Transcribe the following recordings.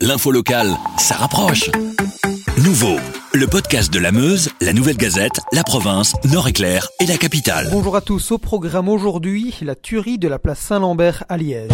L'info locale, ça rapproche. Nouveau, le podcast de la Meuse, la Nouvelle Gazette, la province, Nord-Éclair et la capitale. Bonjour à tous, au programme aujourd'hui, la tuerie de la place Saint-Lambert à Liège.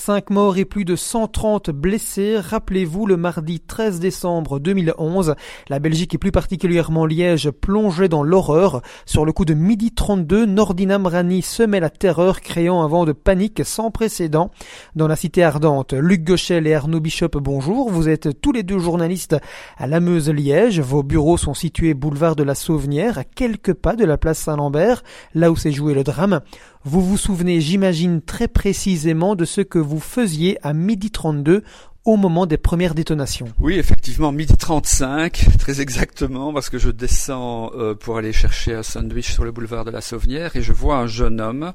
5 morts et plus de 130 blessés. Rappelez-vous, le mardi 13 décembre 2011, la Belgique et plus particulièrement Liège plongeait dans l'horreur. Sur le coup de midi 32, Nordinam Rani semait la terreur, créant un vent de panique sans précédent dans la cité ardente. Luc Gauchel et Arnaud Bishop, bonjour. Vous êtes tous les deux journalistes à la Meuse-Liège. Vos bureaux sont situés boulevard de la Sauvenière, à quelques pas de la place Saint-Lambert, là où s'est joué le drame. Vous vous souvenez, j'imagine, très précisément de ce que vous faisiez à midi 32 au moment des premières détonations. Oui, effectivement, midi 35, très exactement, parce que je descends euh, pour aller chercher un sandwich sur le boulevard de la Sauvenière et je vois un jeune homme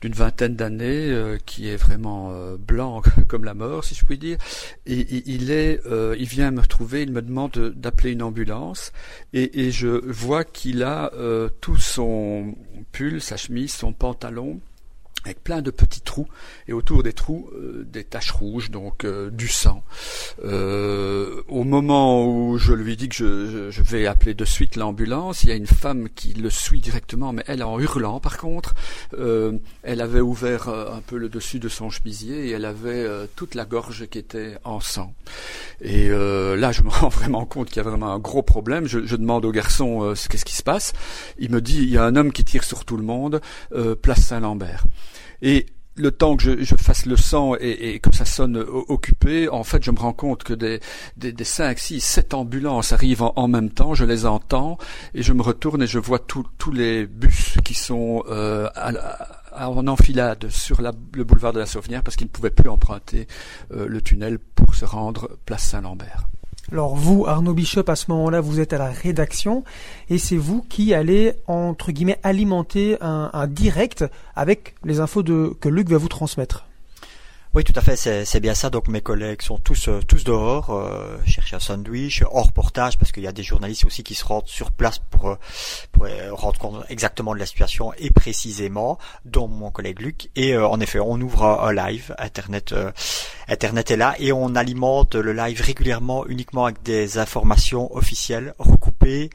d'une vingtaine d'années euh, qui est vraiment euh, blanc comme la mort, si je puis dire. Et, il est, il vient me retrouver, il me demande d'appeler une ambulance et, et je vois qu'il a tout son pull, sa chemise, son pantalon avec plein de petits trous et autour des trous euh, des taches rouges donc euh, du sang. Euh, au moment où je lui dis que je, vais appeler de suite l'ambulance il y a une femme qui le suit directement mais elle en hurlant par contre. Elle avait ouvert un peu le dessus de son chemisier et elle avait toute la gorge qui était en sang. Et là je me rends vraiment compte qu'il y a vraiment un gros problème. Je, je demande au garçon qu'est-ce qui se passe? Il me dit il y a un homme qui tire sur tout le monde place Saint-Lambert et le temps que je, fasse le sang et, et, que ça sonne occupé, en fait, je me rends compte que des, des, des 5, 6, 7 ambulances arrivent en, même temps, je les entends, et je me retourne et je vois tous les bus qui sont euh, en enfilade sur le boulevard de la Sauvenière parce qu'ils ne pouvaient plus emprunter euh, le tunnel pour se rendre place Saint-Lambert. Alors vous, Arnaud Bishop, à ce moment-là, vous êtes à la rédaction et c'est vous qui allez, entre guillemets, alimenter un, un direct avec les infos de, que Luc va vous transmettre. Oui, tout à fait, c'est bien ça. Donc mes collègues sont tous euh, tous dehors, euh, chercher un sandwich, hors reportage, parce qu'il y a des journalistes aussi qui se rendent sur place pour, euh, pour rendre compte exactement de la situation et précisément, dont mon collègue Luc. Et en effet, on ouvre un live, Internet, Internet est là, et on alimente le live régulièrement uniquement avec des informations officielles recoupées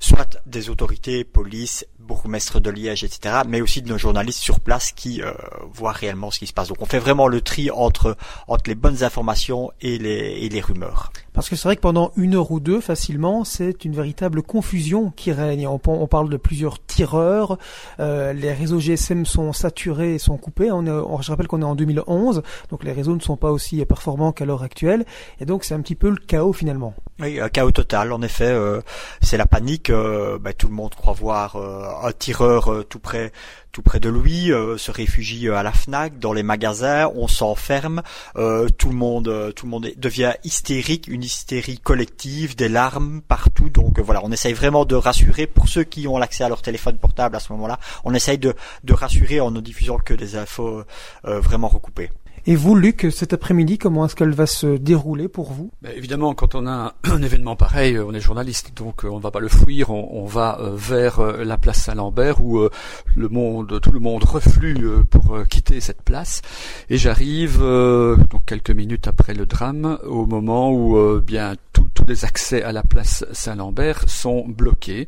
soit des autorités, police, bourgmestre de Liège, etc., mais aussi de nos journalistes sur place qui euh, voient réellement ce qui se passe. Donc on fait vraiment le tri entre, entre les bonnes informations et les, et les rumeurs. Parce que c'est vrai que pendant une heure ou deux, facilement, c'est une véritable confusion qui règne. On, on parle de plusieurs tireurs, euh, les réseaux GSM sont saturés et sont coupés. On, est, je rappelle qu'on est en 2011, donc les réseaux ne sont pas aussi performants qu'à l'heure actuelle, et donc c'est un petit peu le chaos finalement. Oui, un chaos total. En effet, euh, c'est la panique. Euh, bah, tout le monde croit voir euh, un tireur euh, tout près tout près de lui, euh, se réfugie à la Fnac, dans les magasins, on s'enferme, tout le monde tout le monde devient hystérique, une hystérie collective, des larmes partout. Donc voilà, on essaye vraiment de rassurer pour ceux qui ont l'accès à leur téléphone portable à ce moment-là. On essaye de rassurer en ne diffusant que des infos vraiment recoupées. Et vous, Luc, cet après-midi, comment est-ce qu'elle va se dérouler pour vous? Ben, Évidemment, quand on a un, événement pareil, euh, on est journaliste, donc euh, on ne va pas le fuir, on, va euh, vers la place Saint-Lambert où le monde, tout le monde reflue pour quitter cette place. Et j'arrive donc quelques minutes après le drame, au moment où bien tous les accès à la place Saint-Lambert sont bloqués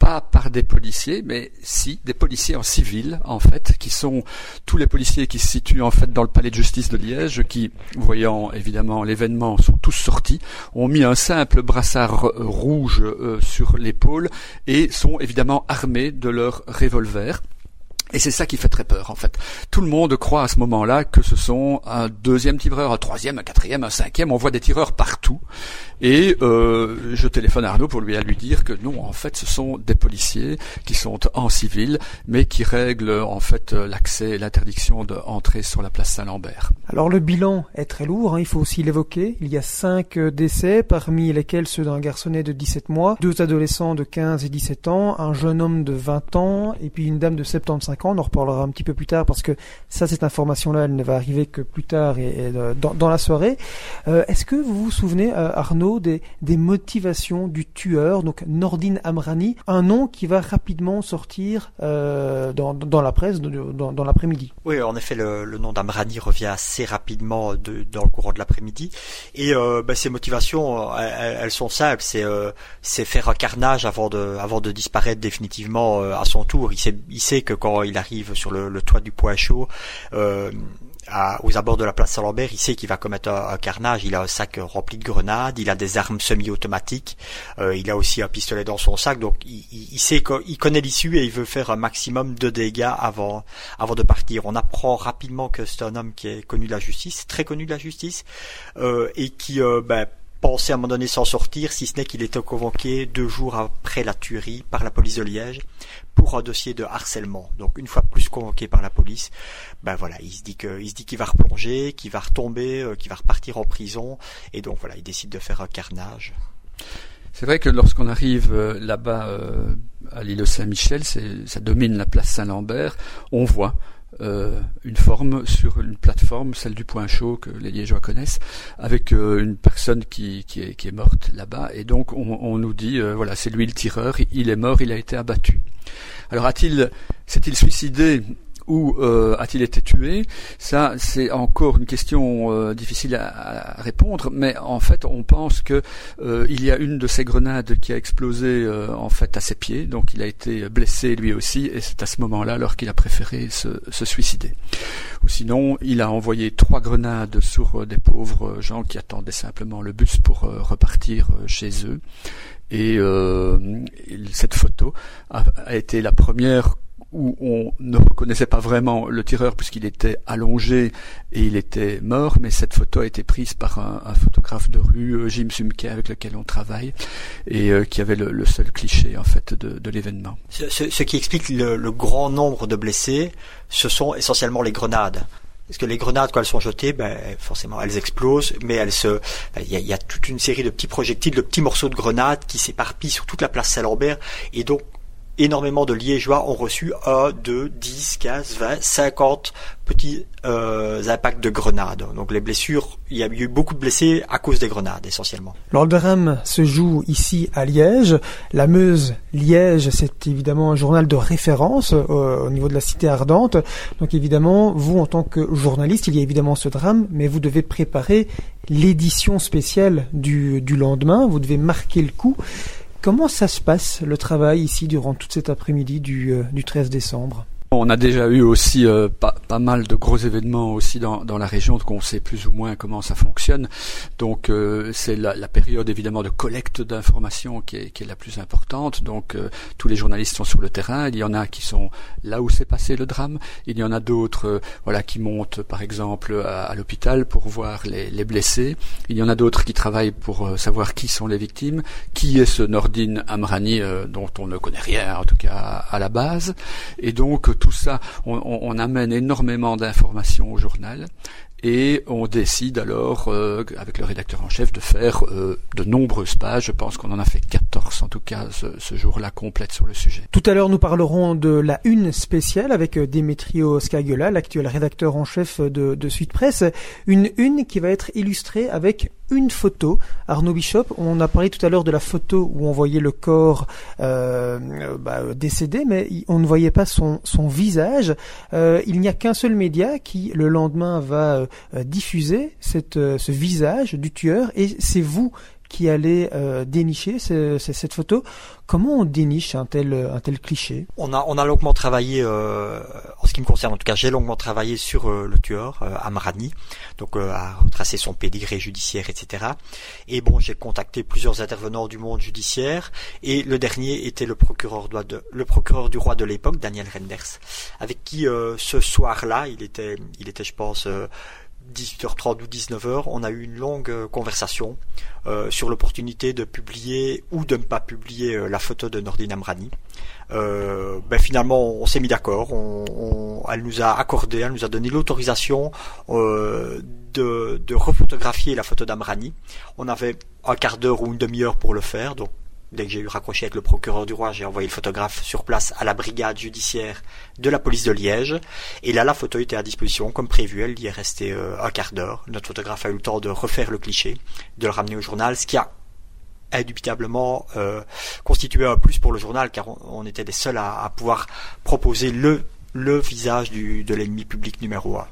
pas par des policiers, mais si des policiers en civil, en fait, qui sont tous les policiers qui se situent en fait dans le palais de justice de Liège, qui, voyant évidemment l'événement, sont tous sortis, ont mis un simple brassard rouge euh, sur l'épaule et sont évidemment armés de leurs revolvers. Et c'est ça qui fait très peur, en fait. Tout le monde croit à ce moment-là que ce sont un deuxième tireur, un troisième, un quatrième, un cinquième. On voit des tireurs partout. Et euh, je téléphone à Arnaud pour lui dire que non, en fait, ce sont des policiers qui sont en civil, mais qui règlent en fait l'accès et l'interdiction d'entrer sur la place Saint-Lambert. Alors le bilan est très lourd, hein, il faut aussi l'évoquer. Il y a cinq décès, parmi lesquels ceux d'un garçonnet de 17 mois, deux adolescents de 15 et 17 ans, un jeune homme de 20 ans, et puis une dame de 75 On en reparlera un petit peu plus tard parce que ça, cette information-là, elle ne va arriver que plus tard et, dans, la soirée. Euh, est-ce que vous vous souvenez donner, Arnaud, des, motivations du tueur, donc Nordin Amrani, un nom qui va rapidement sortir dans, la presse dans, l'après-midi? Oui, en effet, le, nom d'Amrani revient assez rapidement de, dans le courant de l'après-midi. Et euh, bah, ses motivations, elles, sont simples. C'est euh, faire un carnage avant de, avant de disparaître définitivement à son tour. Il sait, il sait que quand il arrive sur le, toit du point chaud, euh, aux abords de la place Saint-Lambert, il sait qu'il va commettre un, carnage. Il a un sac rempli de grenades, il a des armes semi-automatiques, euh, il a aussi un pistolet dans son sac. Donc il, il sait qu'il connaît l'issue et il veut faire un maximum de dégâts avant de partir. On apprend rapidement que c'est un homme qui est connu de la justice, très connu de la justice, euh, et qui ben, pensait à un moment donné s'en sortir, si ce n'est qu'il était convoqué deux jours après la tuerie par la police de Liège pour un dossier de harcèlement. Donc une fois plus convoqué par la police, ben voilà, il se dit qu'il va replonger, qu'il va retomber, euh, qu'il va repartir en prison, et donc voilà, il décide de faire un carnage. C'est vrai que lorsqu'on arrive euh, là-bas euh, à l'île Saint-Michel, ça domine la place Saint-Lambert, on voit une forme sur une plateforme, celle du Point Chaud que les Liégeois connaissent, avec euh, une personne qui, qui, est, morte là-bas. Et donc on, on nous dit, euh, voilà, c'est lui le tireur, il est mort, il a été abattu. Alors a-t-il, s'est-il suicidé? Ou euh, a-t-il été tué? Ça, c'est encore une question euh, difficile à, répondre, mais en fait, on pense que euh, il y a une de ces grenades qui a explosé en fait à ses pieds, donc il a été blessé lui aussi, et c'est à ce moment-là alors qu'il a préféré se, se, suicider. Ou sinon, il a envoyé trois grenades sur des pauvres gens qui attendaient simplement le bus pour repartir chez eux. Et cette photo a été la première où on ne reconnaissait pas vraiment le tireur puisqu'il était allongé et il était mort, mais cette photo a été prise par un, photographe de rue, euh, Jim Sumke, avec lequel on travaille, et euh, qui avait le, seul cliché en fait de, l'événement. Ce, qui explique le, grand nombre de blessés, ce sont essentiellement les grenades. Parce que les grenades, quand elles sont jetées, ben, forcément, elles explosent, mais elles se, il y, a, toute une série de petits projectiles, de petits morceaux de grenades qui s'éparpillent sur toute la place Saint-Lambert, et donc énormément de Liégeois ont reçu 1, 2, 10, 15, 20, 50 petits euh, impacts de grenades. Donc les blessures, il y a eu beaucoup de blessés à cause des grenades essentiellement. Le drame se joue ici à Liège. La Meuse, Liège, c'est évidemment un journal de référence euh, au niveau de la cité ardente. Donc évidemment, vous en tant que journaliste, il y a évidemment ce drame, mais vous devez préparer l'édition spéciale du lendemain. Vous devez marquer le coup. Comment ça se passe le travail ici durant toute cet après-midi du, euh, du 13 décembre? On a déjà eu aussi euh, pas, pas, mal de gros événements aussi dans, dans, la région, donc on sait plus ou moins comment ça fonctionne. Donc euh, c'est la, la, période évidemment de collecte d'informations qui est, qui est, la plus importante. Donc euh, tous les journalistes sont sur le terrain. Il y en a qui sont là où s'est passé le drame. Il y en a d'autres, voilà, qui montent par exemple à, l'hôpital pour voir les, les, blessés. Il y en a d'autres qui travaillent pour savoir qui sont les victimes, qui est ce Nordin Amrani dont on ne connaît rien en tout cas à la base. Et donc tout ça, on, amène énormément d'informations au journal et on décide alors, euh, avec le rédacteur en chef, de faire euh, de nombreuses pages. Je pense qu'on en a fait 14 en tout cas ce, jour-là complète sur le sujet. Tout à l'heure, nous parlerons de la une spéciale avec euh, Demetrio Skagiola, l'actuel rédacteur en chef de, Suite Presse. Une une qui va être illustrée avec une photo. Arnaud Bishop, on a parlé tout à l'heure de la photo où on voyait le corps euh, bah, décédé, mais on ne voyait pas son, visage. Euh, il n'y a qu'un seul média qui, le lendemain, va euh, diffuser ce visage du tueur, et c'est vous qui allez euh, dénicher cette photo. Comment on déniche un tel, un tel cliché? On a, on a longuement travaillé, euh, en ce qui me concerne en tout cas, j'ai longuement travaillé sur euh, le tueur, euh, Amrani, donc à retracer son pédigré judiciaire, etc. Et bon, j'ai contacté plusieurs intervenants du monde judiciaire, et le dernier était le procureur, le procureur du roi de l'époque, Daniel Renders, avec qui ce soir-là, il était, il était, je pense, 18h30 ou 19h, on a eu une longue euh, conversation euh, sur l'opportunité de publier ou de ne pas publier euh, la photo de Nordine Amrani. ben finalement, on s'est mis d'accord. On, elle nous a accordé, elle nous a donné l'autorisation de, refotographier la photo d'Amrani. On avait un quart d'heure ou une demi-heure pour le faire, dès que j'ai eu raccroché avec le procureur du roi, j'ai envoyé le photographe sur place à la brigade judiciaire de la police de Liège. Et là, la photo était à disposition comme prévu. Elle y est restée euh, un quart d'heure. Notre photographe a eu le temps de refaire le cliché, de le ramener au journal, ce qui a indubitablement euh, constitué un plus pour le journal, car on, était les seuls à, pouvoir proposer le, visage de l'ennemi public numéro un.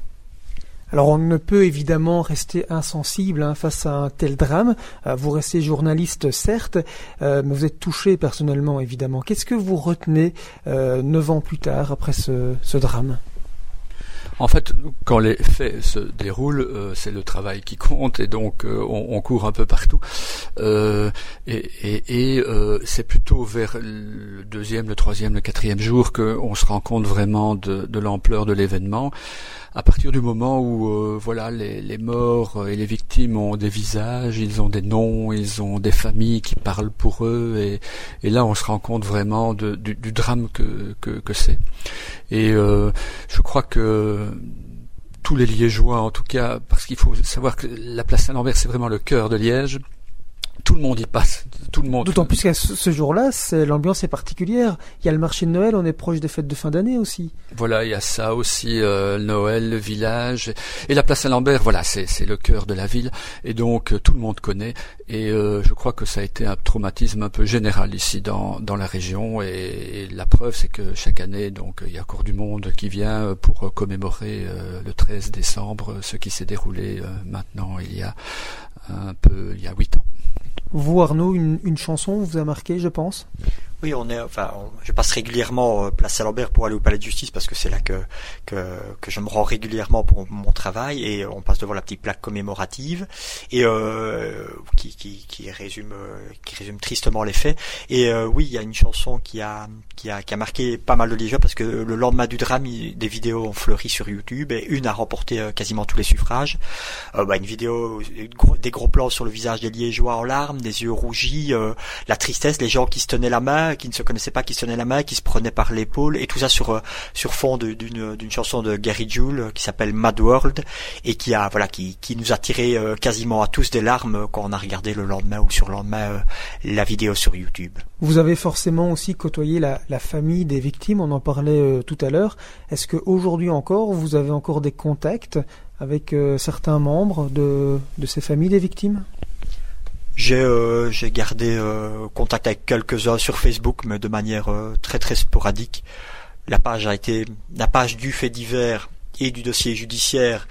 Alors on ne peut évidemment rester insensible hein, face à un tel drame. Euh, vous restez journaliste certes, euh, mais vous êtes touché personnellement évidemment. Qu'est-ce que vous retenez euh, neuf ans plus tard après ce, drame? En fait, quand les faits se déroulent, c'est le travail qui compte et donc on, court un peu partout. Et, c'est plutôt vers le deuxième, le troisième, le quatrième jour qu'on se rend compte vraiment de, de l'ampleur de l'événement à partir du moment où euh, voilà les, les, morts et les victimes ont des visages, ils ont des noms, ils ont des familles qui parlent pour eux et, et là on se rend compte vraiment de, du, du, drame que, que, que c'est. Et euh, je crois que tous les Liégeois, en tout cas, parce qu'il faut savoir que la place Saint-Lambert, c'est vraiment le cœur de Liège tout le monde y passe. Tout le monde. D'autant plus qu'à ce jour-là, l'ambiance est particulière. Il y a le marché de Noël, on est proche des fêtes de fin d'année aussi. Voilà, il y a ça aussi, euh, Noël, le village et la place Saint-Lambert. Voilà, c'est le cœur de la ville et donc euh, tout le monde connaît. Et euh, je crois que ça a été un traumatisme un peu général ici dans dans la région. Et, la preuve, c'est que chaque année, donc il y a encore du monde qui vient pour commémorer le 13 décembre ce qui s'est déroulé maintenant il y a un peu il y a huit ans. Vous, Arnaud, une, chanson vous a marqué, je pense? Oui, on est, enfin, je passe régulièrement euh, place Saint-Lambert pour aller au palais de justice parce que c'est là que, que, que je me rends régulièrement pour mon travail et on passe devant la petite plaque commémorative et euh, qui, qui, qui résume euh, qui résume tristement les faits. Et euh, oui, il y a une chanson qui a qui a qui a marqué pas mal de Liégeois parce que le lendemain du drame, des vidéos ont fleuri sur YouTube et une a remporté quasiment tous les suffrages. bah, une vidéo, des gros plans sur le visage des Liégeois en larmes, des yeux rougis, la tristesse, les gens qui se tenaient la main qui ne se connaissaient pas, qui se tenaient la main, qui se prenaient par l'épaule, et tout ça sur euh, fond d'une chanson de Gary Jules euh, qui s'appelle Mad World et qui a voilà qui qui nous a tiré euh, quasiment à tous des larmes quand on a regardé le lendemain ou sur le lendemain la vidéo sur YouTube. Vous avez forcément aussi côtoyé la, famille des victimes, on en parlait tout à l'heure. Est-ce que aujourd'hui encore vous avez encore des contacts avec certains membres de ces familles des victimes? J'ai euh, j'ai gardé euh, contact avec quelques-uns sur Facebook, mais de manière euh, très très sporadique. La page a été la page du fait divers et du dossier judiciaire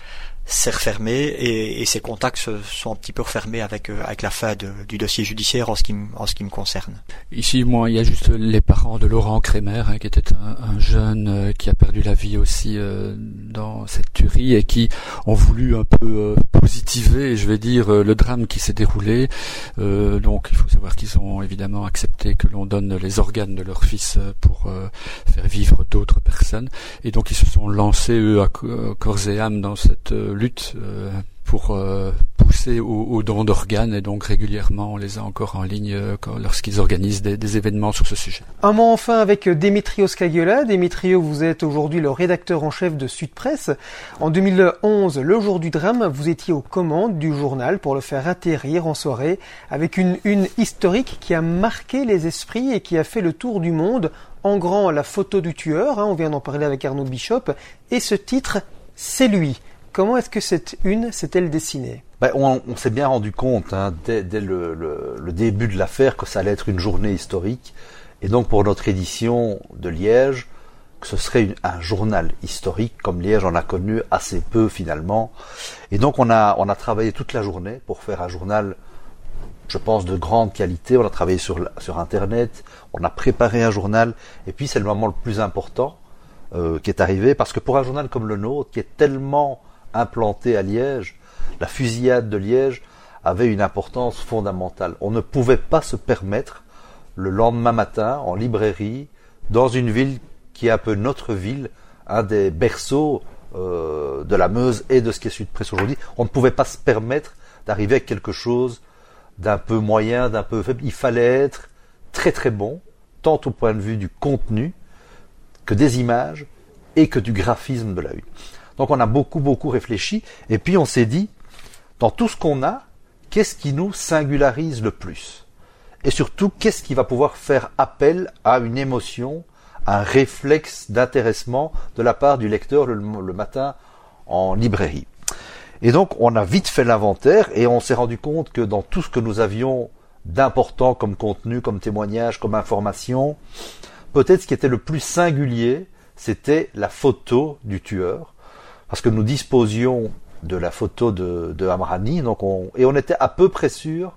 s'est refermé et, et, ses contacts se sont un petit peu refermés avec euh, avec la fin du dossier judiciaire en ce qui en ce qui me concerne. Ici, moi, il y a juste les parents de Laurent Crémer, hein, qui était un, un jeune euh, qui a perdu la vie aussi euh, dans cette tuerie et qui ont voulu un peu positiver, je vais dire, le drame qui s'est déroulé. donc, il faut savoir qu'ils ont évidemment accepté que l'on donne les organes de leur fils pour faire vivre d'autres personnes, et donc ils se sont lancés eux à corps et âme dans cette lutte euh, pour euh, pousser aux, dons d'organes et donc régulièrement on les a encore en ligne euh, lorsqu'ils organisent des, événements sur ce sujet. Un mot enfin avec Démétrios Kagiola. Démétrio, vous êtes aujourd'hui le rédacteur en chef de Sud Presse. En 2011, le jour du drame, vous étiez aux commandes du journal pour le faire atterrir en soirée avec une une historique qui a marqué les esprits et qui a fait le tour du monde en grand la photo du tueur, hein, on vient d'en parler avec Arnaud Bishop, et ce titre, c'est lui. Comment est-ce que cette une s'est-elle dessinée? Ben, On, s'est bien rendu compte hein, dès, le, début de l'affaire que ça allait être une journée historique. Et donc pour notre édition de Liège, que ce serait un journal historique, comme Liège en a connu assez peu finalement. Et donc on a, travaillé toute la journée pour faire un journal, je pense, de grande qualité. On a travaillé sur, sur Internet, on a préparé un journal, et puis c'est le moment le plus important euh, qui est arrivé, parce que pour un journal comme le nôtre, qui est tellement implanté à Liège, la fusillade de Liège avait une importance fondamentale. On ne pouvait pas se permettre le lendemain matin en librairie, dans une ville qui est un peu notre ville, un des berceaux euh, de la Meuse et de ce qui est Sud Presse aujourd'hui, on ne pouvait pas se permettre d'arriver à quelque chose d'un peu moyen, d'un peu faible. Il fallait être très très bon, tant au point de vue du contenu que des images et que du graphisme de la une. Donc on a beaucoup, beaucoup réfléchi, et puis on s'est dit, dans tout ce qu'on a, qu'est-ce qui nous singularise le plus? Et surtout qu'est-ce qui va pouvoir faire appel à une émotion, un réflexe d'intéressement de la part du lecteur le, le matin en librairie? Et donc on a vite fait l'inventaire et on s'est rendu compte que dans tout ce que nous avions d'important comme contenu, comme témoignage, comme information, peut-être ce qui était le plus singulier, c'était la photo du tueur, parce que nous disposions de la photo de, de Amrani, donc on, et on était à peu près sûr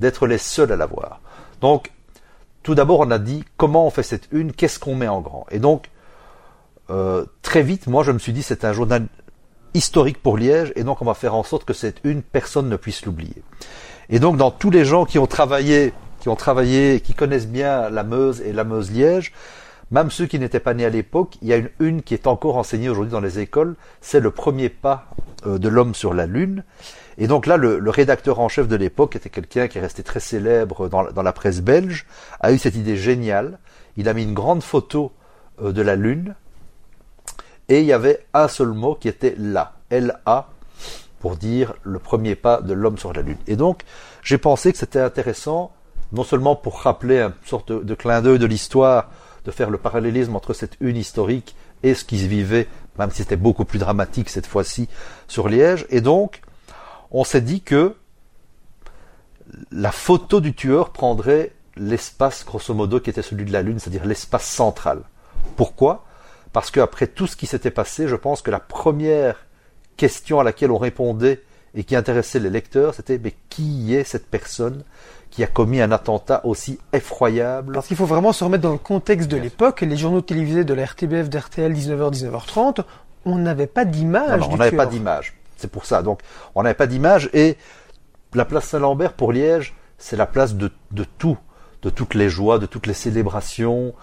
d'être les seuls à la voir. Donc, tout d'abord, on a dit comment on fait cette une, qu'est-ce qu'on met en grand? Et donc, euh, très vite, moi, je me suis dit, c'est un journal historique pour Liège, et donc on va faire en sorte que cette une, personne ne puisse l'oublier. Et donc, dans tous les gens qui ont travaillé, qui ont travaillé, qui connaissent bien la Meuse et la Meuse-Liège, même ceux qui n'étaient pas nés à l'époque, il y a une qui est encore enseignée aujourd'hui dans les écoles, c'est le premier pas euh, de l'homme sur la Lune. Et donc là, le, rédacteur en chef de l'époque était quelqu'un qui est resté très célèbre dans, la presse belge, a eu cette idée géniale. Il a mis une grande photo euh, de la Lune, et il y avait un seul mot qui était là, L-A, pour dire le premier pas de l'homme sur la Lune. Et donc, j'ai pensé que c'était intéressant, non seulement pour rappeler une sorte de clin d'œil de l'histoire de faire le parallélisme entre cette une historique et ce qui se vivait, même si c'était beaucoup plus dramatique cette fois-ci, sur Liège. Et donc, on s'est dit que la photo du tueur prendrait l'espace, grosso modo, qui était celui de la Lune, c'est-à-dire l'espace central. Pourquoi? Parce qu'après tout ce qui s'était passé, je pense que la première question à laquelle on répondait et qui intéressait les lecteurs, c'était mais qui est cette personne qui a commis un attentat aussi effroyable? Parce qu'il faut vraiment se remettre dans le contexte de l'époque. Les journaux télévisés de la RTBF, d'RTL, 19h, 19h30, on n'avait pas d'image. On n'avait pas d'image. C'est pour ça. Donc, on n'avait pas d'image et la place Saint-Lambert pour Liège, c'est la place de, de tout, de toutes les joies, de toutes les célébrations,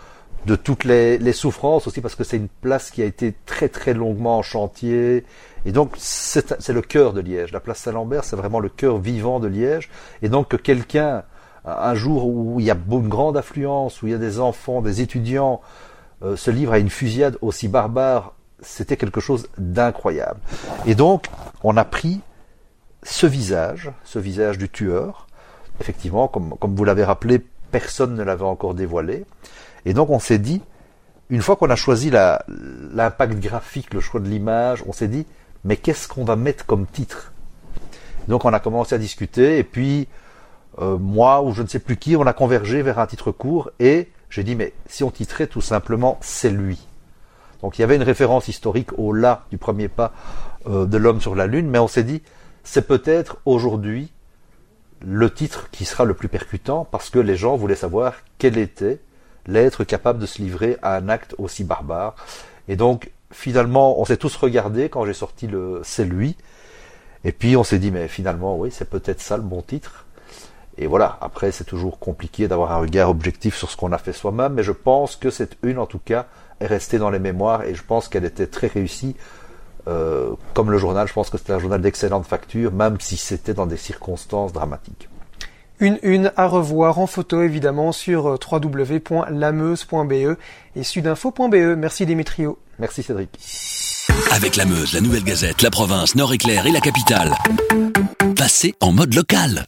de toutes les, les souffrances aussi, parce que c'est une place qui a été très très longuement en chantier. Et donc, c'est le cœur de Liège. La place Saint-Lambert, c'est vraiment le cœur vivant de Liège. Et donc, que quelqu'un, un jour où il y a une grande affluence, où il y a des enfants, des étudiants, euh, se livre à une fusillade aussi barbare, c'était quelque chose d'incroyable. Et donc, on a pris ce visage, ce visage du tueur. Effectivement, comme, comme vous l'avez rappelé, personne ne l'avait encore dévoilé. Et donc on s'est dit, une fois qu'on a choisi l'impact graphique, le choix de l'image, on s'est dit, mais qu'est-ce qu'on va mettre comme titre? Donc on a commencé à discuter, et puis euh, moi ou je ne sais plus qui, on a convergé vers un titre court, et j'ai dit, mais si on titrait tout simplement C'est lui. Donc il y avait une référence historique au là du premier pas euh, de l'homme sur la Lune, mais on s'est dit, c'est peut-être aujourd'hui le titre qui sera le plus percutant, parce que les gens voulaient savoir quel était l'être capable de se livrer à un acte aussi barbare. Et donc, finalement, on s'est tous regardés quand j'ai sorti le C'est lui. Et puis on s'est dit, mais finalement, oui, c'est peut-être ça le bon titre. Et voilà, après, c'est toujours compliqué d'avoir un regard objectif sur ce qu'on a fait soi-même, mais je pense que cette une, en tout cas, est restée dans les mémoires et je pense qu'elle était très réussie. Euh, comme le journal, je pense que c'était un journal d'excellente facture, même si c'était dans des circonstances dramatiques. Une une à revoir en photo évidemment sur euh, www.lameuse.be et sudinfo.be. Merci Démétrio. Merci Cédric. Avec la Meuse, la Nouvelle Gazette, la province, Nord-Éclair et la capitale. Passez en mode local.